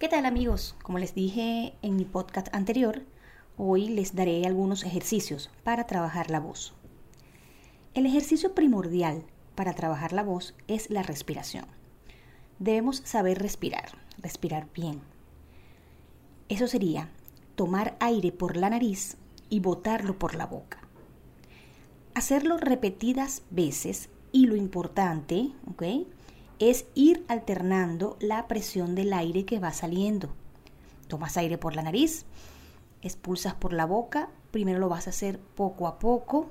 ¿Qué tal amigos? Como les dije en mi podcast anterior, hoy les daré algunos ejercicios para trabajar la voz. El ejercicio primordial para trabajar la voz es la respiración. Debemos saber respirar, respirar bien. Eso sería tomar aire por la nariz y botarlo por la boca. Hacerlo repetidas veces y lo importante, ¿ok? Es ir alternando la presión del aire que va saliendo. Tomas aire por la nariz, expulsas por la boca, primero lo vas a hacer poco a poco,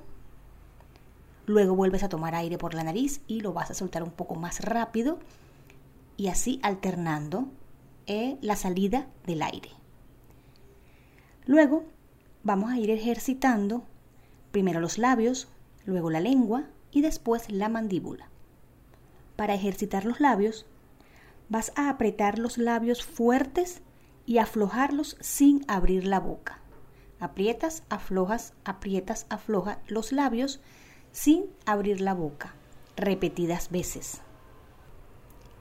luego vuelves a tomar aire por la nariz y lo vas a soltar un poco más rápido y así alternando eh, la salida del aire. Luego vamos a ir ejercitando primero los labios, luego la lengua y después la mandíbula para ejercitar los labios, vas a apretar los labios fuertes y aflojarlos sin abrir la boca. Aprietas, aflojas, aprietas, aflojas los labios sin abrir la boca, repetidas veces.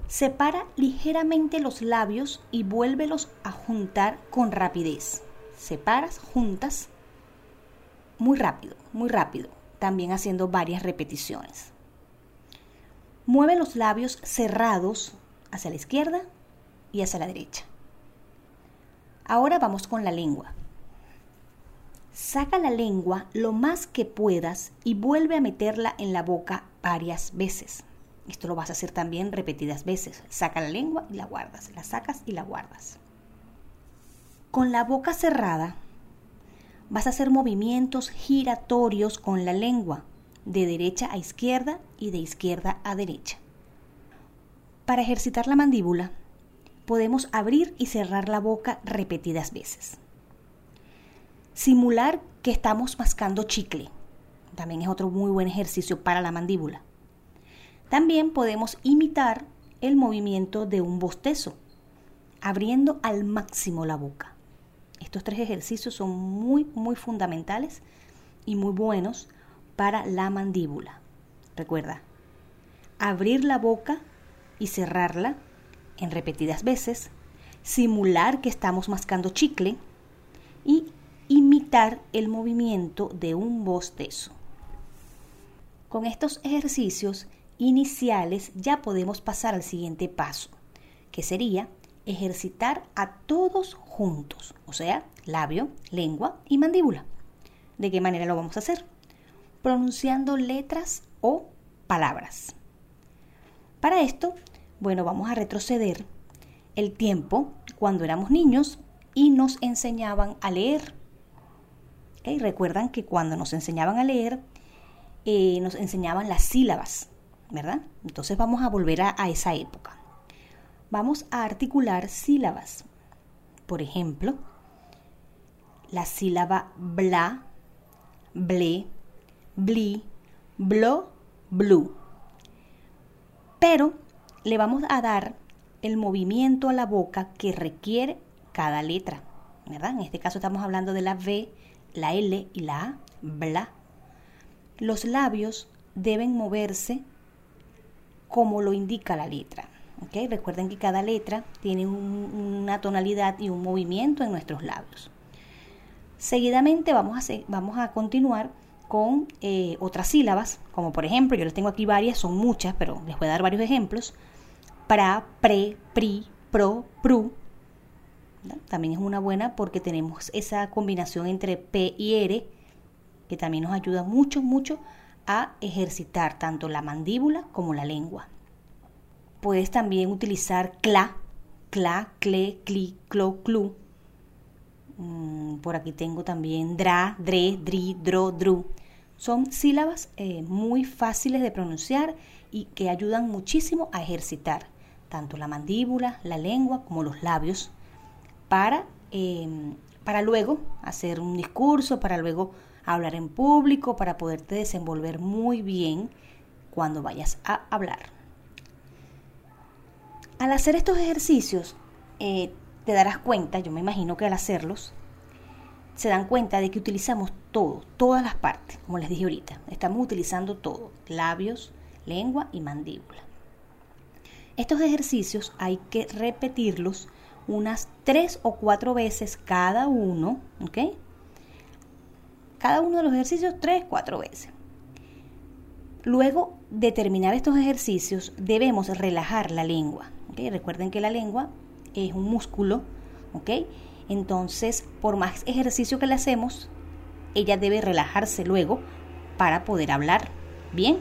Separa ligeramente los labios y vuélvelos a juntar con rapidez. Separas, juntas, muy rápido, muy rápido, también haciendo varias repeticiones. Mueve los labios cerrados hacia la izquierda y hacia la derecha. Ahora vamos con la lengua. Saca la lengua lo más que puedas y vuelve a meterla en la boca varias veces. Esto lo vas a hacer también repetidas veces. Saca la lengua y la guardas. La sacas y la guardas. Con la boca cerrada, vas a hacer movimientos giratorios con la lengua de derecha a izquierda y de izquierda a derecha. Para ejercitar la mandíbula, podemos abrir y cerrar la boca repetidas veces. Simular que estamos mascando chicle. También es otro muy buen ejercicio para la mandíbula. También podemos imitar el movimiento de un bostezo, abriendo al máximo la boca. Estos tres ejercicios son muy, muy fundamentales y muy buenos para la mandíbula. Recuerda, abrir la boca y cerrarla en repetidas veces, simular que estamos mascando chicle y imitar el movimiento de un bostezo. Con estos ejercicios iniciales ya podemos pasar al siguiente paso, que sería ejercitar a todos juntos, o sea, labio, lengua y mandíbula. ¿De qué manera lo vamos a hacer? Pronunciando letras o palabras. Para esto, bueno, vamos a retroceder el tiempo cuando éramos niños y nos enseñaban a leer. Recuerdan que cuando nos enseñaban a leer, eh, nos enseñaban las sílabas, ¿verdad? Entonces vamos a volver a, a esa época. Vamos a articular sílabas. Por ejemplo, la sílaba bla, ble, bli, blo, blue. Pero le vamos a dar el movimiento a la boca que requiere cada letra, ¿verdad? En este caso estamos hablando de la V, la L y la A, bla. Los labios deben moverse como lo indica la letra. Recuerden que cada letra tiene una tonalidad y un movimiento en nuestros labios. Seguidamente vamos a, vamos a continuar con eh, otras sílabas, como por ejemplo, yo les tengo aquí varias, son muchas, pero les voy a dar varios ejemplos. Pra, pre, pri, pro, pru. También es una buena porque tenemos esa combinación entre P y R, que también nos ayuda mucho, mucho a ejercitar tanto la mandíbula como la lengua. Puedes también utilizar cla, cla, cle, cli, clo, clu. Mm, por aquí tengo también dra, dre, dri, dro, dru. Son sílabas eh, muy fáciles de pronunciar y que ayudan muchísimo a ejercitar tanto la mandíbula, la lengua como los labios, para, em, para luego hacer un discurso, para luego hablar en público, para poderte desenvolver muy bien cuando vayas a hablar. Al hacer estos ejercicios, eh, te darás cuenta, yo me imagino que al hacerlos, se dan cuenta de que utilizamos todo, todas las partes, como les dije ahorita. Estamos utilizando todo, labios, lengua y mandíbula. Estos ejercicios hay que repetirlos unas tres o cuatro veces cada uno, ¿ok? Cada uno de los ejercicios tres, cuatro veces. Luego de terminar estos ejercicios debemos relajar la lengua. Recuerden que la lengua es un músculo, ¿ok? Entonces, por más ejercicio que le hacemos, ella debe relajarse luego para poder hablar bien.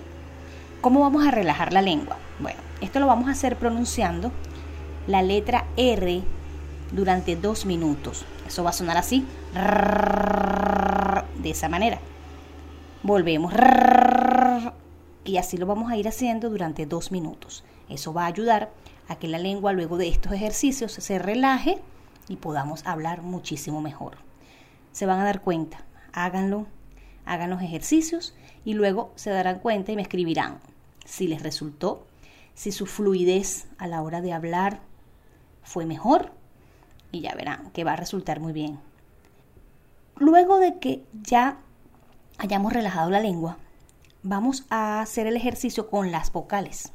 ¿Cómo vamos a relajar la lengua? Bueno, esto lo vamos a hacer pronunciando la letra R durante dos minutos. Eso va a sonar así, de esa manera. Volvemos y así lo vamos a ir haciendo durante dos minutos. Eso va a ayudar a que la lengua luego de estos ejercicios se relaje y podamos hablar muchísimo mejor. Se van a dar cuenta, háganlo, hagan los ejercicios y luego se darán cuenta y me escribirán si les resultó, si su fluidez a la hora de hablar fue mejor y ya verán que va a resultar muy bien. Luego de que ya hayamos relajado la lengua, vamos a hacer el ejercicio con las vocales.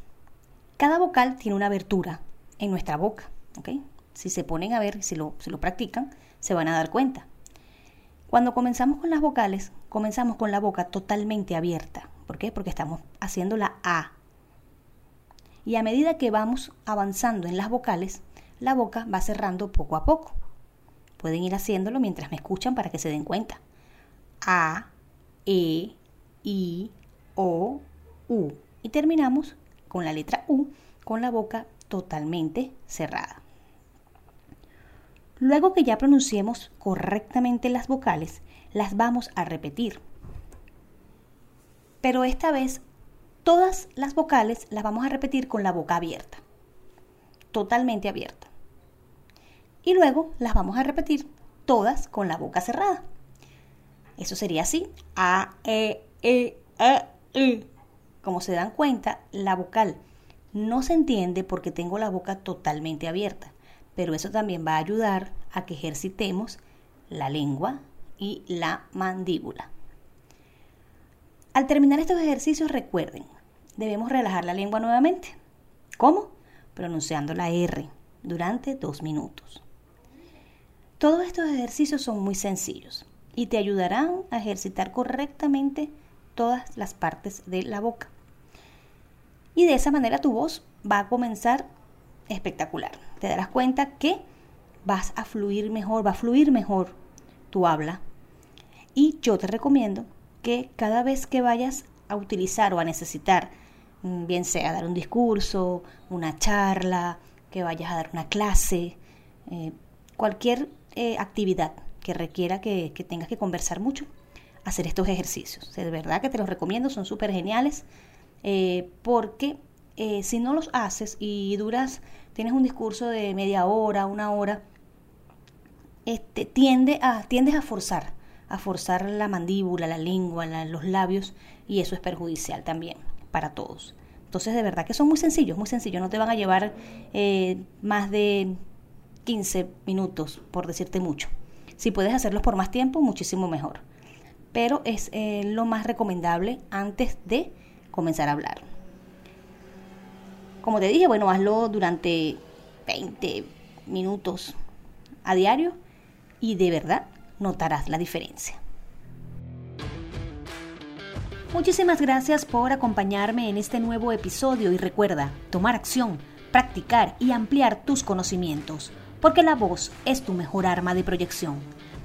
Cada vocal tiene una abertura en nuestra boca. Si se ponen a ver, si lo, si lo practican, se van a dar cuenta. Cuando comenzamos con las vocales, comenzamos con la boca totalmente abierta. ¿Por qué? Porque estamos haciendo la A. Y a medida que vamos avanzando en las vocales, la boca va cerrando poco a poco. Pueden ir haciéndolo mientras me escuchan para que se den cuenta. A, E, I, O, U. Y terminamos con la letra U con la boca totalmente cerrada. Luego que ya pronunciemos correctamente las vocales, las vamos a repetir. Pero esta vez todas las vocales las vamos a repetir con la boca abierta, totalmente abierta. Y luego las vamos a repetir todas con la boca cerrada. Eso sería así. A, E, E, A, E. Como se dan cuenta, la vocal no se entiende porque tengo la boca totalmente abierta, pero eso también va a ayudar a que ejercitemos la lengua y la mandíbula. Al terminar estos ejercicios, recuerden, debemos relajar la lengua nuevamente. ¿Cómo? Pronunciando la R durante dos minutos. Todos estos ejercicios son muy sencillos y te ayudarán a ejercitar correctamente todas las partes de la boca. Y de esa manera tu voz va a comenzar espectacular. Te darás cuenta que vas a fluir mejor, va a fluir mejor tu habla. Y yo te recomiendo que cada vez que vayas a utilizar o a necesitar, mm, bien sea dar un discurso, una charla, que vayas a dar una clase, eh, cualquier eh, actividad que requiera que, tengas que conversar mucho, hacer estos ejercicios. de verdad que te los recomiendo, son súper geniales, eh, porque si no los haces y duras, tienes un discurso de media hora, una hora, este, tiende a, tiendes a forzar, a forzar la mandíbula, la lengua, los labios, y eso es perjudicial también para todos. Entonces, de verdad que son muy sencillos, muy sencillos. No te van a llevar eh, más de 15 minutos, por decirte mucho. Si puedes hacerlos por más tiempo, muchísimo mejor. Pero es eh, lo más recomendable antes de comenzar a hablar. Como te dije, bueno, hazlo durante 20 minutos a diario y de verdad notarás la diferencia. Muchísimas gracias por acompañarme en este nuevo episodio y recuerda tomar acción, practicar y ampliar tus conocimientos, porque la voz es tu mejor arma de proyección.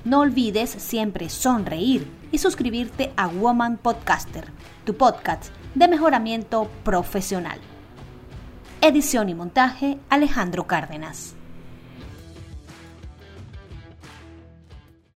No olvides siempre sonreír y suscribirte a Woman Podcaster, tu podcast de mejoramiento profesional. Edición y montaje Alejandro Cárdenas.